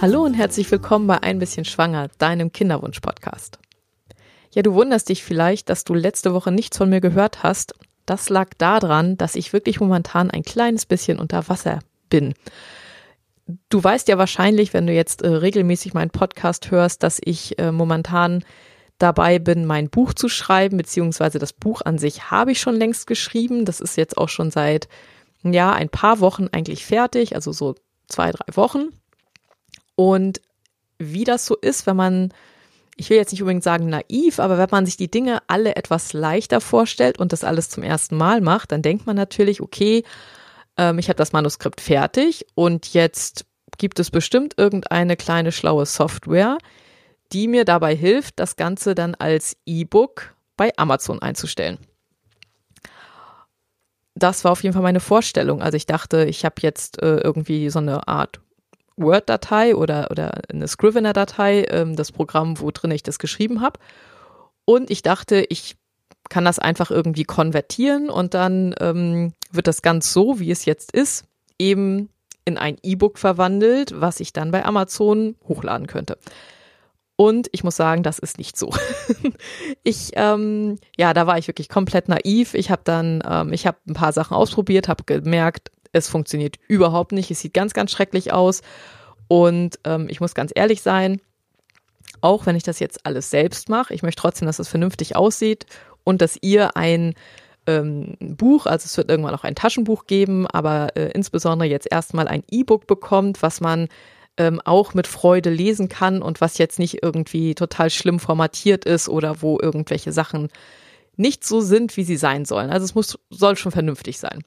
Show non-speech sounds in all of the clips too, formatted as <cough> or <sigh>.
Hallo und herzlich willkommen bei Ein bisschen Schwanger, deinem Kinderwunsch-Podcast. Ja, du wunderst dich vielleicht, dass du letzte Woche nichts von mir gehört hast. Das lag daran, dass ich wirklich momentan ein kleines bisschen unter Wasser bin. Du weißt ja wahrscheinlich, wenn du jetzt äh, regelmäßig meinen Podcast hörst, dass ich äh, momentan dabei bin, mein Buch zu schreiben, beziehungsweise das Buch an sich habe ich schon längst geschrieben. Das ist jetzt auch schon seit, ja, ein paar Wochen eigentlich fertig, also so zwei, drei Wochen. Und wie das so ist, wenn man, ich will jetzt nicht unbedingt sagen naiv, aber wenn man sich die Dinge alle etwas leichter vorstellt und das alles zum ersten Mal macht, dann denkt man natürlich, okay, ähm, ich habe das Manuskript fertig und jetzt gibt es bestimmt irgendeine kleine schlaue Software, die mir dabei hilft, das Ganze dann als E-Book bei Amazon einzustellen. Das war auf jeden Fall meine Vorstellung. Also ich dachte, ich habe jetzt äh, irgendwie so eine Art Word-Datei oder, oder eine Scrivener-Datei, ähm, das Programm, wo drin ich das geschrieben habe. Und ich dachte, ich kann das einfach irgendwie konvertieren und dann ähm, wird das ganz so, wie es jetzt ist, eben in ein E-Book verwandelt, was ich dann bei Amazon hochladen könnte. Und ich muss sagen, das ist nicht so. <laughs> ich, ähm, ja, da war ich wirklich komplett naiv. Ich habe dann, ähm, ich habe ein paar Sachen ausprobiert, habe gemerkt, es funktioniert überhaupt nicht. Es sieht ganz, ganz schrecklich aus. Und ähm, ich muss ganz ehrlich sein, auch wenn ich das jetzt alles selbst mache, ich möchte trotzdem, dass es vernünftig aussieht und dass ihr ein ähm, Buch, also es wird irgendwann auch ein Taschenbuch geben, aber äh, insbesondere jetzt erstmal ein E-Book bekommt, was man ähm, auch mit Freude lesen kann und was jetzt nicht irgendwie total schlimm formatiert ist oder wo irgendwelche Sachen nicht so sind, wie sie sein sollen. Also es muss, soll schon vernünftig sein.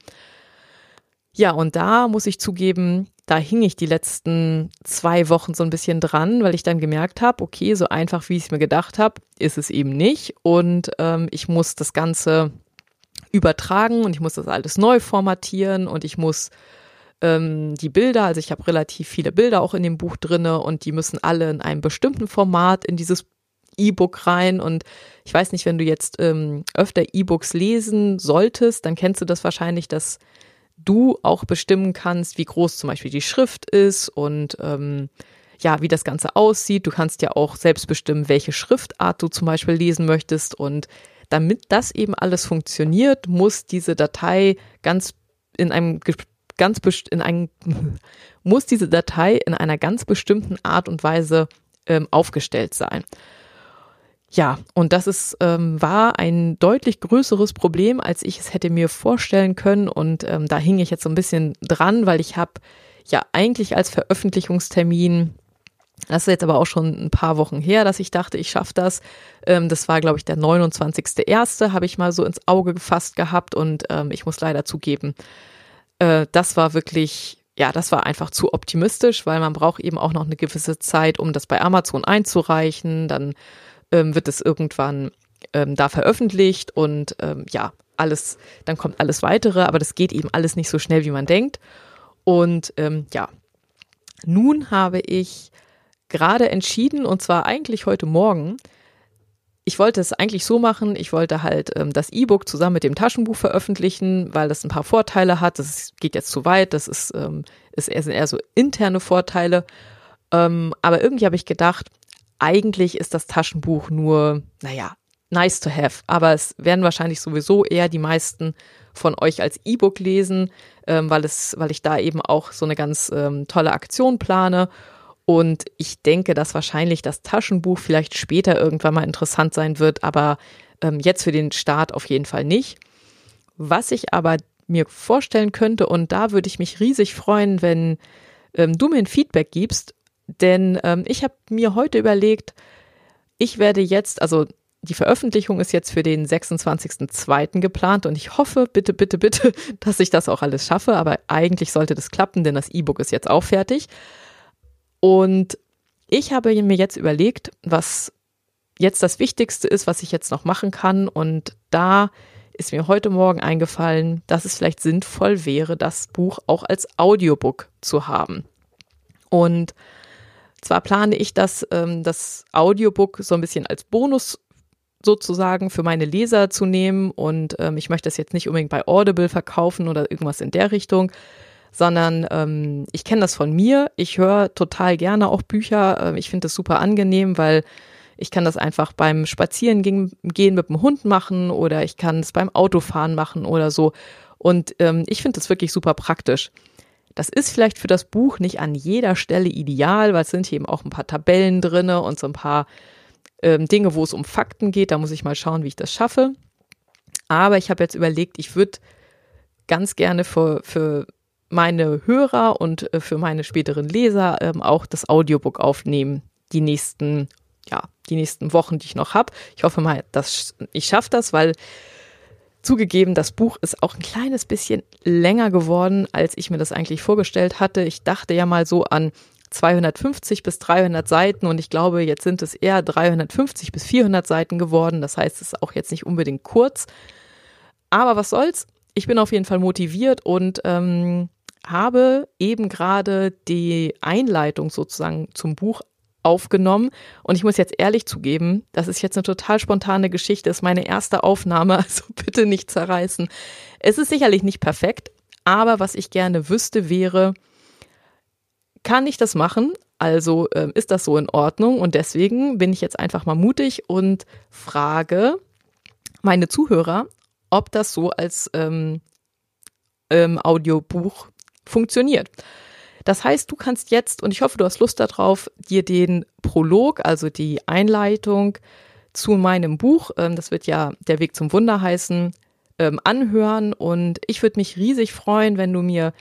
Ja, und da muss ich zugeben, da hing ich die letzten zwei Wochen so ein bisschen dran, weil ich dann gemerkt habe, okay, so einfach wie ich es mir gedacht habe, ist es eben nicht. Und ähm, ich muss das Ganze übertragen und ich muss das alles neu formatieren und ich muss ähm, die Bilder, also ich habe relativ viele Bilder auch in dem Buch drinne und die müssen alle in einem bestimmten Format in dieses E-Book rein und ich weiß nicht, wenn du jetzt ähm, öfter E-Books lesen solltest, dann kennst du das wahrscheinlich, dass du auch bestimmen kannst, wie groß zum Beispiel die Schrift ist und ähm, ja, wie das Ganze aussieht. Du kannst ja auch selbst bestimmen, welche Schriftart du zum Beispiel lesen möchtest und damit das eben alles funktioniert, muss diese Datei ganz in einem ganz in einem, <laughs> muss diese Datei in einer ganz bestimmten Art und Weise ähm, aufgestellt sein. Ja, und das ist, ähm, war ein deutlich größeres Problem, als ich es hätte mir vorstellen können. Und ähm, da hing ich jetzt so ein bisschen dran, weil ich habe ja eigentlich als Veröffentlichungstermin, das ist jetzt aber auch schon ein paar Wochen her, dass ich dachte, ich schaffe das. Ähm, das war, glaube ich, der 29.01. habe ich mal so ins Auge gefasst gehabt und ähm, ich muss leider zugeben, äh, das war wirklich, ja, das war einfach zu optimistisch, weil man braucht eben auch noch eine gewisse Zeit, um das bei Amazon einzureichen. Dann ähm, wird es irgendwann ähm, da veröffentlicht und ähm, ja, alles, dann kommt alles weitere, aber das geht eben alles nicht so schnell, wie man denkt. Und ähm, ja, nun habe ich gerade entschieden, und zwar eigentlich heute Morgen, ich wollte es eigentlich so machen, ich wollte halt ähm, das E-Book zusammen mit dem Taschenbuch veröffentlichen, weil das ein paar Vorteile hat. Das geht jetzt zu weit, das ist, ähm, ist eher, sind eher so interne Vorteile. Ähm, aber irgendwie habe ich gedacht, eigentlich ist das Taschenbuch nur, naja, nice to have. Aber es werden wahrscheinlich sowieso eher die meisten von euch als E-Book lesen, ähm, weil es, weil ich da eben auch so eine ganz ähm, tolle Aktion plane und ich denke, dass wahrscheinlich das Taschenbuch vielleicht später irgendwann mal interessant sein wird, aber ähm, jetzt für den Start auf jeden Fall nicht. Was ich aber mir vorstellen könnte, und da würde ich mich riesig freuen, wenn ähm, du mir ein Feedback gibst, denn ähm, ich habe mir heute überlegt, ich werde jetzt, also die Veröffentlichung ist jetzt für den 26.02. geplant und ich hoffe, bitte, bitte, bitte, <laughs> dass ich das auch alles schaffe, aber eigentlich sollte das klappen, denn das E-Book ist jetzt auch fertig. Und ich habe mir jetzt überlegt, was jetzt das Wichtigste ist, was ich jetzt noch machen kann. Und da ist mir heute Morgen eingefallen, dass es vielleicht sinnvoll wäre, das Buch auch als Audiobook zu haben. Und zwar plane ich das, ähm, das Audiobook so ein bisschen als Bonus sozusagen für meine Leser zu nehmen. Und ähm, ich möchte das jetzt nicht unbedingt bei Audible verkaufen oder irgendwas in der Richtung, sondern ähm, ich kenne das von mir. Ich höre total gerne auch Bücher. Äh, ich finde das super angenehm, weil ich kann das einfach beim Spazieren gehen, mit dem Hund machen oder ich kann es beim Autofahren machen oder so. Und ähm, ich finde das wirklich super praktisch. Das ist vielleicht für das Buch nicht an jeder Stelle ideal, weil es sind hier eben auch ein paar Tabellen drinne und so ein paar ähm, Dinge, wo es um Fakten geht. Da muss ich mal schauen, wie ich das schaffe. Aber ich habe jetzt überlegt, ich würde ganz gerne für, für meine Hörer und äh, für meine späteren Leser ähm, auch das Audiobook aufnehmen, die nächsten, ja, die nächsten Wochen, die ich noch habe. Ich hoffe mal, dass ich schaffe das, weil Zugegeben, das Buch ist auch ein kleines bisschen länger geworden, als ich mir das eigentlich vorgestellt hatte. Ich dachte ja mal so an 250 bis 300 Seiten und ich glaube, jetzt sind es eher 350 bis 400 Seiten geworden. Das heißt, es ist auch jetzt nicht unbedingt kurz. Aber was soll's? Ich bin auf jeden Fall motiviert und ähm, habe eben gerade die Einleitung sozusagen zum Buch aufgenommen. Und ich muss jetzt ehrlich zugeben, das ist jetzt eine total spontane Geschichte, ist meine erste Aufnahme, <laughs> also bitte nicht zerreißen. Es ist sicherlich nicht perfekt, aber was ich gerne wüsste wäre, kann ich das machen? Also äh, ist das so in Ordnung? Und deswegen bin ich jetzt einfach mal mutig und frage meine Zuhörer, ob das so als ähm, ähm, Audiobuch funktioniert. Das heißt, du kannst jetzt, und ich hoffe, du hast Lust darauf, dir den Prolog, also die Einleitung zu meinem Buch, ähm, das wird ja Der Weg zum Wunder heißen, ähm, anhören. Und ich würde mich riesig freuen, wenn du mir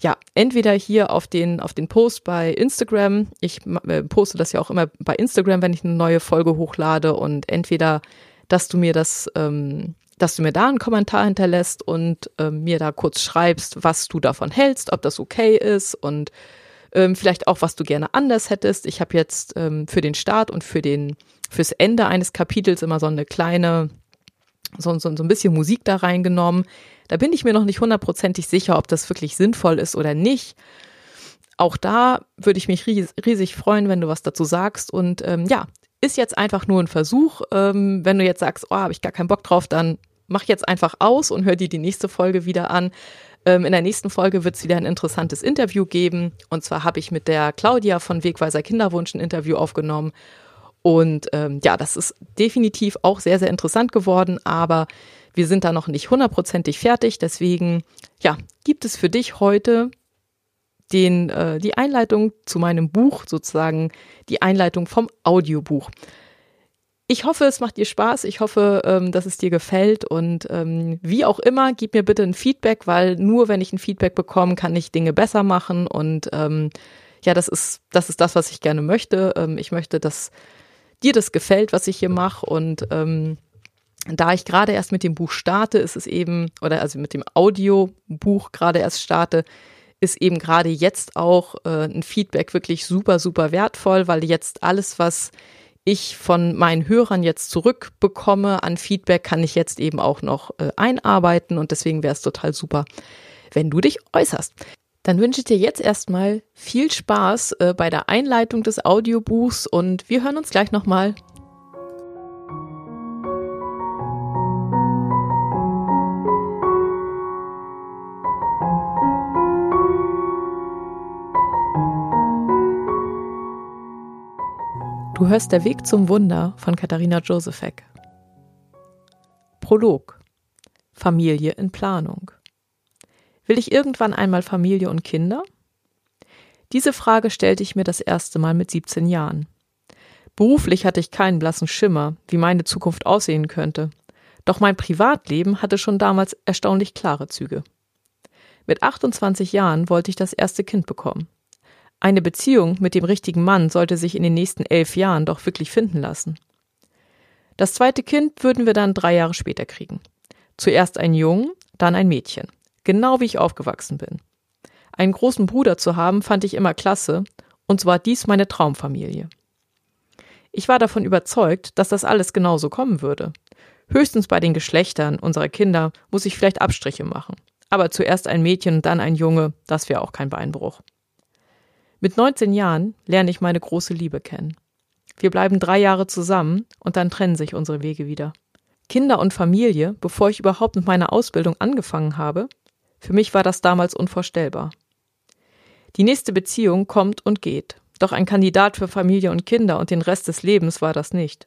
ja, entweder hier auf den, auf den Post bei Instagram, ich äh, poste das ja auch immer bei Instagram, wenn ich eine neue Folge hochlade und entweder, dass du mir das ähm, dass du mir da einen Kommentar hinterlässt und ähm, mir da kurz schreibst, was du davon hältst, ob das okay ist und ähm, vielleicht auch, was du gerne anders hättest. Ich habe jetzt ähm, für den Start und für den fürs Ende eines Kapitels immer so eine kleine, so, so, so ein bisschen Musik da reingenommen. Da bin ich mir noch nicht hundertprozentig sicher, ob das wirklich sinnvoll ist oder nicht. Auch da würde ich mich riesig freuen, wenn du was dazu sagst. Und ähm, ja, ist jetzt einfach nur ein Versuch. Ähm, wenn du jetzt sagst, oh, habe ich gar keinen Bock drauf, dann mach jetzt einfach aus und hör dir die nächste Folge wieder an. Ähm, in der nächsten Folge wird es wieder ein interessantes Interview geben. Und zwar habe ich mit der Claudia von Wegweiser Kinderwunsch ein Interview aufgenommen. Und ähm, ja, das ist definitiv auch sehr, sehr interessant geworden, aber wir sind da noch nicht hundertprozentig fertig. Deswegen, ja, gibt es für dich heute den, äh, die Einleitung zu meinem Buch, sozusagen die Einleitung vom Audiobuch. Ich hoffe, es macht dir Spaß. Ich hoffe, ähm, dass es dir gefällt. Und ähm, wie auch immer, gib mir bitte ein Feedback, weil nur wenn ich ein Feedback bekomme, kann ich Dinge besser machen. Und ähm, ja, das ist, das ist das, was ich gerne möchte. Ich möchte, dass dir das gefällt, was ich hier mache. Und da ich gerade erst mit dem Buch starte, ist es eben, oder also mit dem Audiobuch gerade erst starte, ist eben gerade jetzt auch äh, ein Feedback wirklich super, super wertvoll, weil jetzt alles, was ich von meinen Hörern jetzt zurückbekomme an Feedback, kann ich jetzt eben auch noch äh, einarbeiten und deswegen wäre es total super, wenn du dich äußerst. Dann wünsche ich dir jetzt erstmal viel Spaß äh, bei der Einleitung des Audiobuchs und wir hören uns gleich nochmal. Du hörst Der Weg zum Wunder von Katharina Josefek. Prolog. Familie in Planung. Will ich irgendwann einmal Familie und Kinder? Diese Frage stellte ich mir das erste Mal mit 17 Jahren. Beruflich hatte ich keinen blassen Schimmer, wie meine Zukunft aussehen könnte. Doch mein Privatleben hatte schon damals erstaunlich klare Züge. Mit 28 Jahren wollte ich das erste Kind bekommen. Eine Beziehung mit dem richtigen Mann sollte sich in den nächsten elf Jahren doch wirklich finden lassen. Das zweite Kind würden wir dann drei Jahre später kriegen. Zuerst ein Jungen, dann ein Mädchen. Genau wie ich aufgewachsen bin. Einen großen Bruder zu haben, fand ich immer klasse, und so war dies meine Traumfamilie. Ich war davon überzeugt, dass das alles genauso kommen würde. Höchstens bei den Geschlechtern unserer Kinder muss ich vielleicht Abstriche machen. Aber zuerst ein Mädchen und dann ein Junge, das wäre auch kein Beinbruch. Mit 19 Jahren lerne ich meine große Liebe kennen. Wir bleiben drei Jahre zusammen und dann trennen sich unsere Wege wieder. Kinder und Familie, bevor ich überhaupt mit meiner Ausbildung angefangen habe, Für mich war das damals unvorstellbar. Die nächste Beziehung kommt und geht, doch ein Kandidat für Familie und Kinder und den Rest des Lebens war das nicht.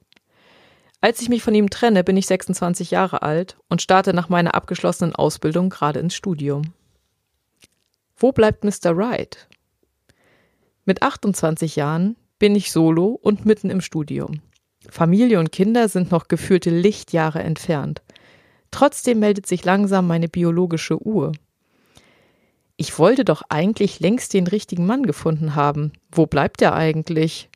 Als ich mich von ihm trenne, bin ich 26 Jahre alt und starte nach meiner abgeschlossenen Ausbildung gerade ins Studium. Wo bleibt Mr. Wright? Mit 28 Jahren bin ich solo und mitten im Studium. Familie und Kinder sind noch gefühlte Lichtjahre entfernt. Trotzdem meldet sich langsam meine biologische Uhr. Ich wollte doch eigentlich längst den richtigen Mann gefunden haben. Wo bleibt er eigentlich?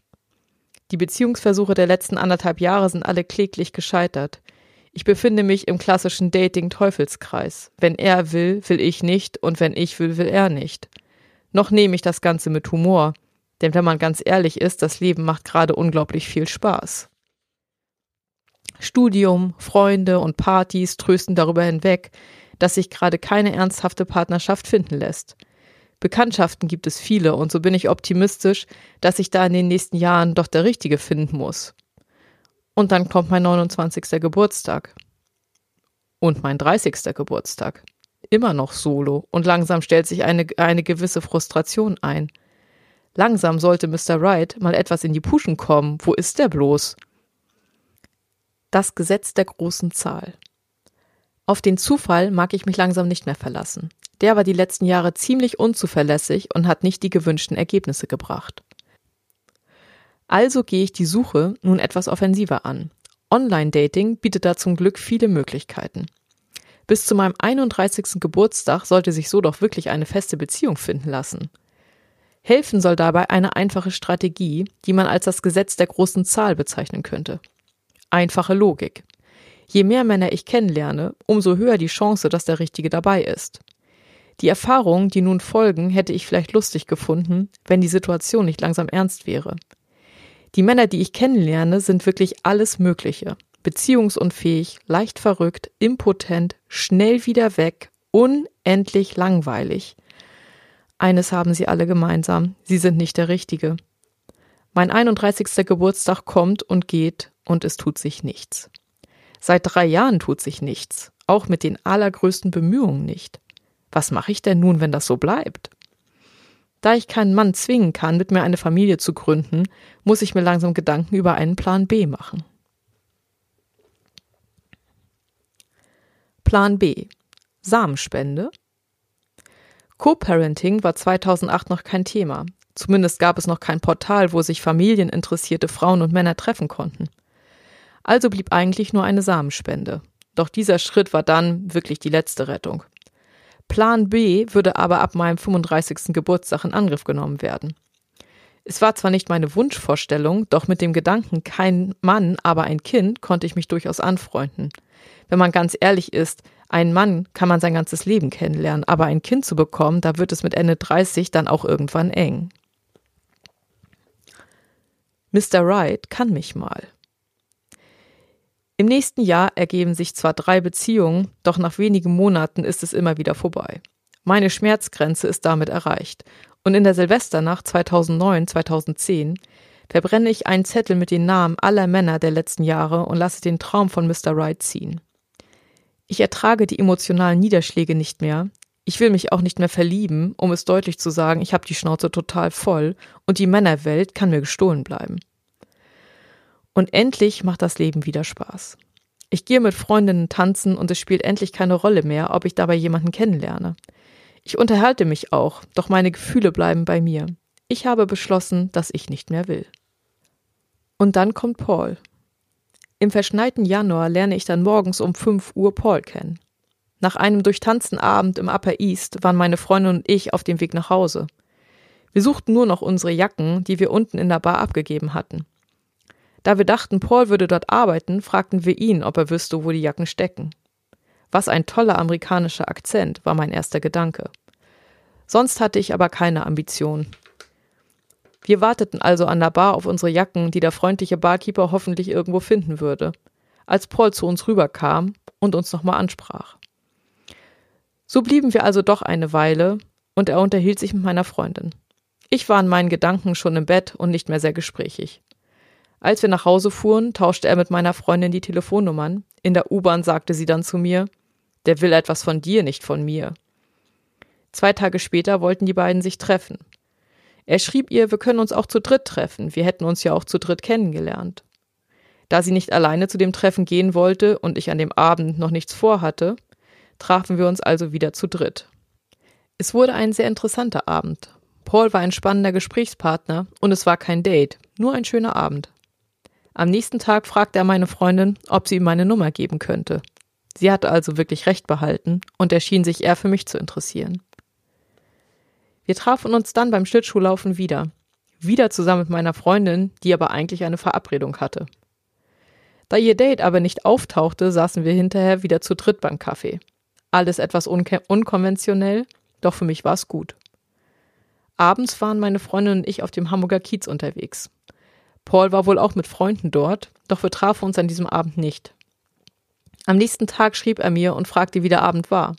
Die Beziehungsversuche der letzten anderthalb Jahre sind alle kläglich gescheitert. Ich befinde mich im klassischen Dating-Teufelskreis. Wenn er will, will ich nicht, und wenn ich will, will er nicht. Noch nehme ich das Ganze mit Humor, denn wenn man ganz ehrlich ist, das Leben macht gerade unglaublich viel Spaß. Studium, Freunde und Partys trösten darüber hinweg, dass sich gerade keine ernsthafte Partnerschaft finden lässt. Bekanntschaften gibt es viele und so bin ich optimistisch, dass ich da in den nächsten Jahren doch der Richtige finden muss. Und dann kommt mein 29. Geburtstag. Und mein 30. Geburtstag. Immer noch solo und langsam stellt sich eine, eine gewisse Frustration ein. Langsam sollte Mr. Wright mal etwas in die Puschen kommen. Wo ist der bloß? Das Gesetz der großen Zahl. Auf den Zufall mag ich mich langsam nicht mehr verlassen. Der war die letzten Jahre ziemlich unzuverlässig und hat nicht die gewünschten Ergebnisse gebracht. Also gehe ich die Suche nun etwas offensiver an. Online-Dating bietet da zum Glück viele Möglichkeiten. Bis zu meinem 31. Geburtstag sollte sich so doch wirklich eine feste Beziehung finden lassen. Helfen soll dabei eine einfache Strategie, die man als das Gesetz der großen Zahl bezeichnen könnte einfache Logik. Je mehr Männer ich kennenlerne, umso höher die Chance, dass der Richtige dabei ist. Die Erfahrungen, die nun folgen, hätte ich vielleicht lustig gefunden, wenn die Situation nicht langsam ernst wäre. Die Männer, die ich kennenlerne, sind wirklich alles Mögliche. Beziehungsunfähig, leicht verrückt, impotent, schnell wieder weg, unendlich langweilig. Eines haben sie alle gemeinsam, sie sind nicht der Richtige. Mein 31. Geburtstag kommt und geht und es tut sich nichts. Seit drei Jahren tut sich nichts, auch mit den allergrößten Bemühungen nicht. Was mache ich denn nun, wenn das so bleibt? Da ich keinen Mann zwingen kann, mit mir eine Familie zu gründen, muss ich mir langsam Gedanken über einen Plan B machen. Plan B. Samenspende. Co-Parenting war 2008 noch kein Thema. Zumindest gab es noch kein Portal, wo sich familieninteressierte Frauen und Männer treffen konnten. Also blieb eigentlich nur eine Samenspende. Doch dieser Schritt war dann wirklich die letzte Rettung. Plan B würde aber ab meinem 35. Geburtstag in Angriff genommen werden. Es war zwar nicht meine Wunschvorstellung, doch mit dem Gedanken kein Mann, aber ein Kind konnte ich mich durchaus anfreunden. Wenn man ganz ehrlich ist, einen Mann kann man sein ganzes Leben kennenlernen, aber ein Kind zu bekommen, da wird es mit Ende 30 dann auch irgendwann eng. Mr. Wright kann mich mal. Im nächsten Jahr ergeben sich zwar drei Beziehungen, doch nach wenigen Monaten ist es immer wieder vorbei. Meine Schmerzgrenze ist damit erreicht. Und in der Silvesternacht 2009-2010 verbrenne ich einen Zettel mit den Namen aller Männer der letzten Jahre und lasse den Traum von Mr. Wright ziehen. Ich ertrage die emotionalen Niederschläge nicht mehr. Ich will mich auch nicht mehr verlieben, um es deutlich zu sagen, ich habe die Schnauze total voll und die Männerwelt kann mir gestohlen bleiben. Und endlich macht das Leben wieder Spaß. Ich gehe mit Freundinnen tanzen und es spielt endlich keine Rolle mehr, ob ich dabei jemanden kennenlerne. Ich unterhalte mich auch, doch meine Gefühle bleiben bei mir. Ich habe beschlossen, dass ich nicht mehr will. Und dann kommt Paul. Im verschneiten Januar lerne ich dann morgens um 5 Uhr Paul kennen. Nach einem durchtanzten Abend im Upper East waren meine Freundin und ich auf dem Weg nach Hause. Wir suchten nur noch unsere Jacken, die wir unten in der Bar abgegeben hatten. Da wir dachten, Paul würde dort arbeiten, fragten wir ihn, ob er wüsste, wo die Jacken stecken. Was ein toller amerikanischer Akzent, war mein erster Gedanke. Sonst hatte ich aber keine Ambition. Wir warteten also an der Bar auf unsere Jacken, die der freundliche Barkeeper hoffentlich irgendwo finden würde, als Paul zu uns rüberkam und uns nochmal ansprach. So blieben wir also doch eine Weile, und er unterhielt sich mit meiner Freundin. Ich war in meinen Gedanken schon im Bett und nicht mehr sehr gesprächig. Als wir nach Hause fuhren, tauschte er mit meiner Freundin die Telefonnummern. In der U-Bahn sagte sie dann zu mir, der will etwas von dir, nicht von mir. Zwei Tage später wollten die beiden sich treffen. Er schrieb ihr, wir können uns auch zu dritt treffen, wir hätten uns ja auch zu dritt kennengelernt. Da sie nicht alleine zu dem Treffen gehen wollte und ich an dem Abend noch nichts vorhatte, trafen wir uns also wieder zu dritt. Es wurde ein sehr interessanter Abend. Paul war ein spannender Gesprächspartner und es war kein Date, nur ein schöner Abend. Am nächsten Tag fragte er meine Freundin, ob sie ihm meine Nummer geben könnte. Sie hatte also wirklich recht behalten und er schien sich eher für mich zu interessieren. Wir trafen uns dann beim Schlittschuhlaufen wieder. Wieder zusammen mit meiner Freundin, die aber eigentlich eine Verabredung hatte. Da ihr Date aber nicht auftauchte, saßen wir hinterher wieder zu dritt beim Kaffee. Alles etwas unkonventionell, doch für mich war es gut. Abends waren meine Freundin und ich auf dem Hamburger Kiez unterwegs. Paul war wohl auch mit Freunden dort, doch wir trafen uns an diesem Abend nicht. Am nächsten Tag schrieb er mir und fragte, wie der Abend war.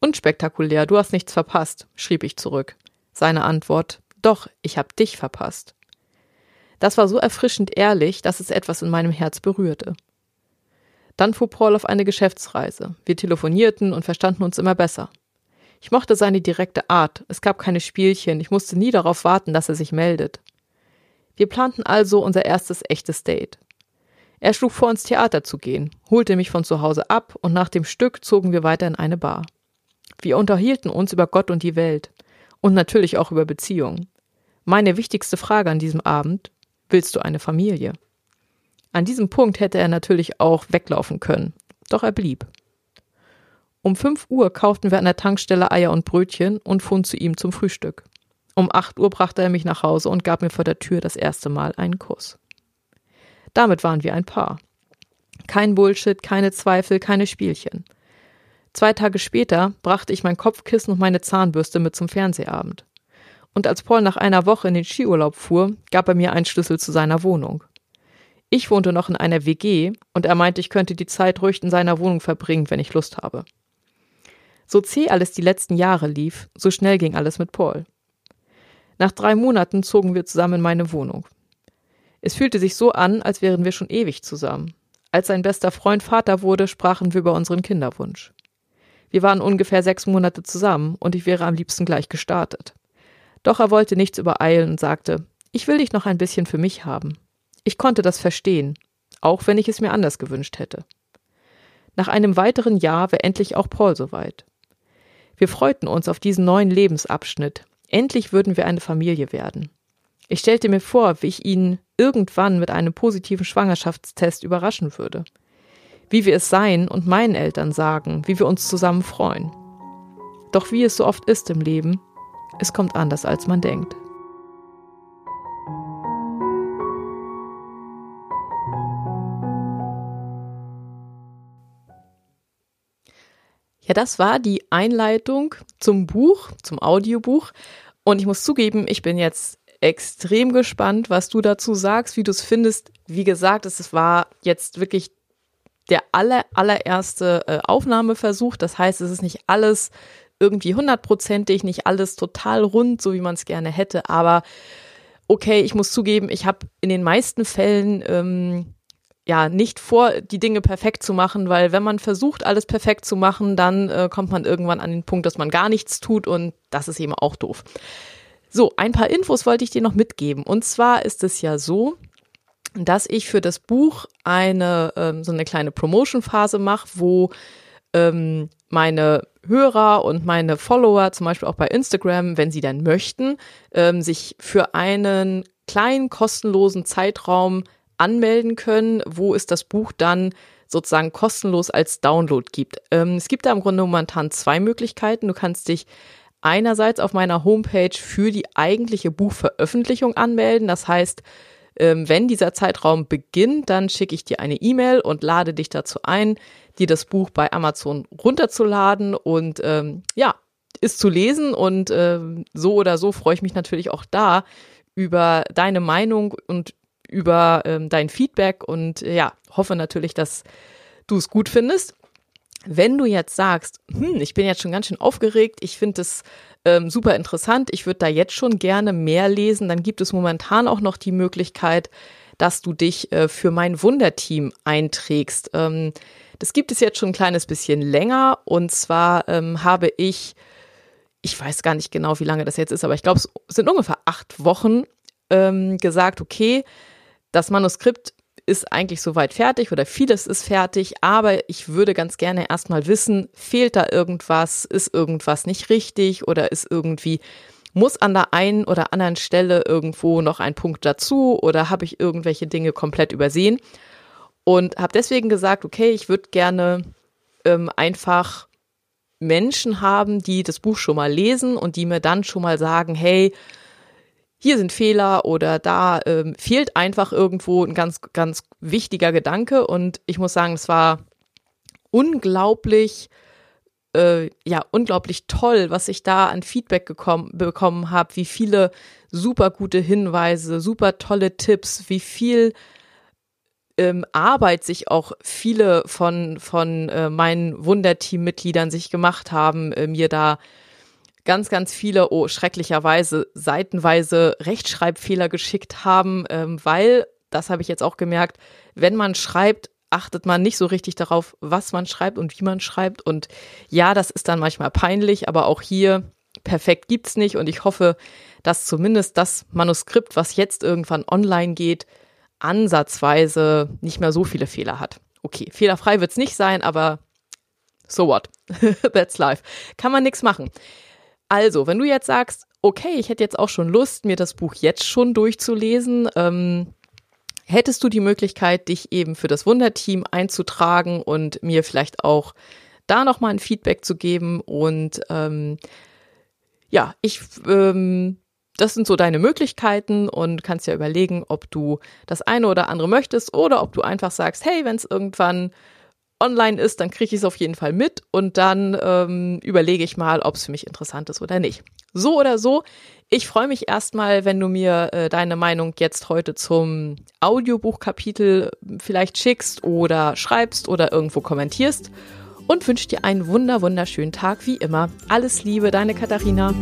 Unspektakulär, du hast nichts verpasst, schrieb ich zurück. Seine Antwort, doch, ich hab dich verpasst. Das war so erfrischend ehrlich, dass es etwas in meinem Herz berührte. Dann fuhr Paul auf eine Geschäftsreise. Wir telefonierten und verstanden uns immer besser. Ich mochte seine direkte Art. Es gab keine Spielchen. Ich musste nie darauf warten, dass er sich meldet. Wir planten also unser erstes echtes Date. Er schlug vor, ins Theater zu gehen, holte mich von zu Hause ab und nach dem Stück zogen wir weiter in eine Bar. Wir unterhielten uns über Gott und die Welt und natürlich auch über Beziehungen. Meine wichtigste Frage an diesem Abend, willst du eine Familie? An diesem Punkt hätte er natürlich auch weglaufen können, doch er blieb. Um fünf Uhr kauften wir an der Tankstelle Eier und Brötchen und fuhren zu ihm zum Frühstück. Um acht Uhr brachte er mich nach Hause und gab mir vor der Tür das erste Mal einen Kuss. Damit waren wir ein Paar. Kein Bullshit, keine Zweifel, keine Spielchen. Zwei Tage später brachte ich mein Kopfkissen und meine Zahnbürste mit zum Fernsehabend. Und als Paul nach einer Woche in den Skiurlaub fuhr, gab er mir einen Schlüssel zu seiner Wohnung. Ich wohnte noch in einer WG und er meinte, ich könnte die Zeit ruhig in seiner Wohnung verbringen, wenn ich Lust habe. So zäh alles die letzten Jahre lief, so schnell ging alles mit Paul. Nach drei Monaten zogen wir zusammen in meine Wohnung. Es fühlte sich so an, als wären wir schon ewig zusammen. Als sein bester Freund Vater wurde, sprachen wir über unseren Kinderwunsch. Wir waren ungefähr sechs Monate zusammen und ich wäre am liebsten gleich gestartet. Doch er wollte nichts übereilen und sagte, ich will dich noch ein bisschen für mich haben. Ich konnte das verstehen, auch wenn ich es mir anders gewünscht hätte. Nach einem weiteren Jahr war endlich auch Paul soweit. Wir freuten uns auf diesen neuen Lebensabschnitt. Endlich würden wir eine Familie werden. Ich stellte mir vor, wie ich ihn irgendwann mit einem positiven Schwangerschaftstest überraschen würde. Wie wir es seien und meinen Eltern sagen, wie wir uns zusammen freuen. Doch wie es so oft ist im Leben, es kommt anders, als man denkt. Ja, das war die Einleitung zum Buch, zum Audiobuch. Und ich muss zugeben, ich bin jetzt extrem gespannt, was du dazu sagst, wie du es findest. Wie gesagt, es war jetzt wirklich der aller, allererste äh, Aufnahmeversuch. Das heißt, es ist nicht alles irgendwie hundertprozentig, nicht alles total rund, so wie man es gerne hätte. Aber okay, ich muss zugeben, ich habe in den meisten Fällen ähm, ja nicht vor, die Dinge perfekt zu machen, weil wenn man versucht, alles perfekt zu machen, dann äh, kommt man irgendwann an den Punkt, dass man gar nichts tut und das ist eben auch doof. So, ein paar Infos wollte ich dir noch mitgeben. Und zwar ist es ja so, dass ich für das Buch eine ähm, so eine kleine Promotion-Phase mache, wo ähm, meine Hörer und meine Follower, zum Beispiel auch bei Instagram, wenn sie dann möchten, ähm, sich für einen kleinen kostenlosen Zeitraum anmelden können, wo es das Buch dann sozusagen kostenlos als Download gibt. Ähm, es gibt da im Grunde momentan zwei Möglichkeiten. Du kannst dich einerseits auf meiner Homepage für die eigentliche Buchveröffentlichung anmelden. Das heißt, ähm, wenn dieser Zeitraum beginnt, dann schicke ich dir eine E-Mail und lade dich dazu ein, dir das Buch bei Amazon runterzuladen und ähm, ja, ist zu lesen und ähm, so oder so freue ich mich natürlich auch da über deine Meinung und über ähm, dein Feedback und äh, ja, hoffe natürlich, dass du es gut findest. Wenn du jetzt sagst, hm, ich bin jetzt schon ganz schön aufgeregt, ich finde es ähm, super interessant, ich würde da jetzt schon gerne mehr lesen, dann gibt es momentan auch noch die Möglichkeit, dass du dich äh, für mein Wunderteam einträgst. Ähm, das gibt es jetzt schon ein kleines bisschen länger und zwar ähm, habe ich ich weiß gar nicht genau, wie lange das jetzt ist, aber ich glaube, es sind ungefähr acht Wochen ähm, gesagt, okay, das Manuskript ist eigentlich soweit fertig oder vieles ist fertig, aber ich würde ganz gerne erstmal wissen, fehlt da irgendwas, ist irgendwas nicht richtig oder ist irgendwie, muss an der einen oder anderen Stelle irgendwo noch ein Punkt dazu oder habe ich irgendwelche Dinge komplett übersehen? Und habe deswegen gesagt, okay, ich würde gerne ähm, einfach Menschen haben, die das Buch schon mal lesen und die mir dann schon mal sagen, hey, hier sind Fehler oder da ähm, fehlt einfach irgendwo ein ganz, ganz wichtiger Gedanke. Und ich muss sagen, es war unglaublich, äh, ja, unglaublich toll, was ich da an Feedback bekommen habe, wie viele super gute Hinweise, super tolle Tipps, wie viel ähm, Arbeit sich auch viele von, von äh, meinen Wunderteam-Mitgliedern sich gemacht haben, äh, mir da ganz, ganz viele, oh, schrecklicherweise, seitenweise Rechtschreibfehler geschickt haben, ähm, weil, das habe ich jetzt auch gemerkt, wenn man schreibt, achtet man nicht so richtig darauf, was man schreibt und wie man schreibt. Und ja, das ist dann manchmal peinlich, aber auch hier perfekt gibt's nicht. Und ich hoffe, dass zumindest das Manuskript, was jetzt irgendwann online geht, ansatzweise nicht mehr so viele Fehler hat. Okay, fehlerfrei wird's nicht sein, aber so what? <laughs> That's life. Kann man nichts machen. Also, wenn du jetzt sagst, okay, ich hätte jetzt auch schon Lust, mir das Buch jetzt schon durchzulesen, ähm, hättest du die Möglichkeit, dich eben für das Wunderteam einzutragen und mir vielleicht auch da nochmal ein Feedback zu geben. Und ähm, ja, ich, ähm, das sind so deine Möglichkeiten und kannst ja überlegen, ob du das eine oder andere möchtest oder ob du einfach sagst, hey, wenn es irgendwann online ist, dann kriege ich es auf jeden Fall mit und dann ähm, überlege ich mal, ob es für mich interessant ist oder nicht. So oder so, ich freue mich erstmal, wenn du mir äh, deine Meinung jetzt heute zum Audiobuchkapitel vielleicht schickst oder schreibst oder irgendwo kommentierst und wünsche dir einen wunder wunderschönen Tag wie immer. Alles Liebe, deine Katharina.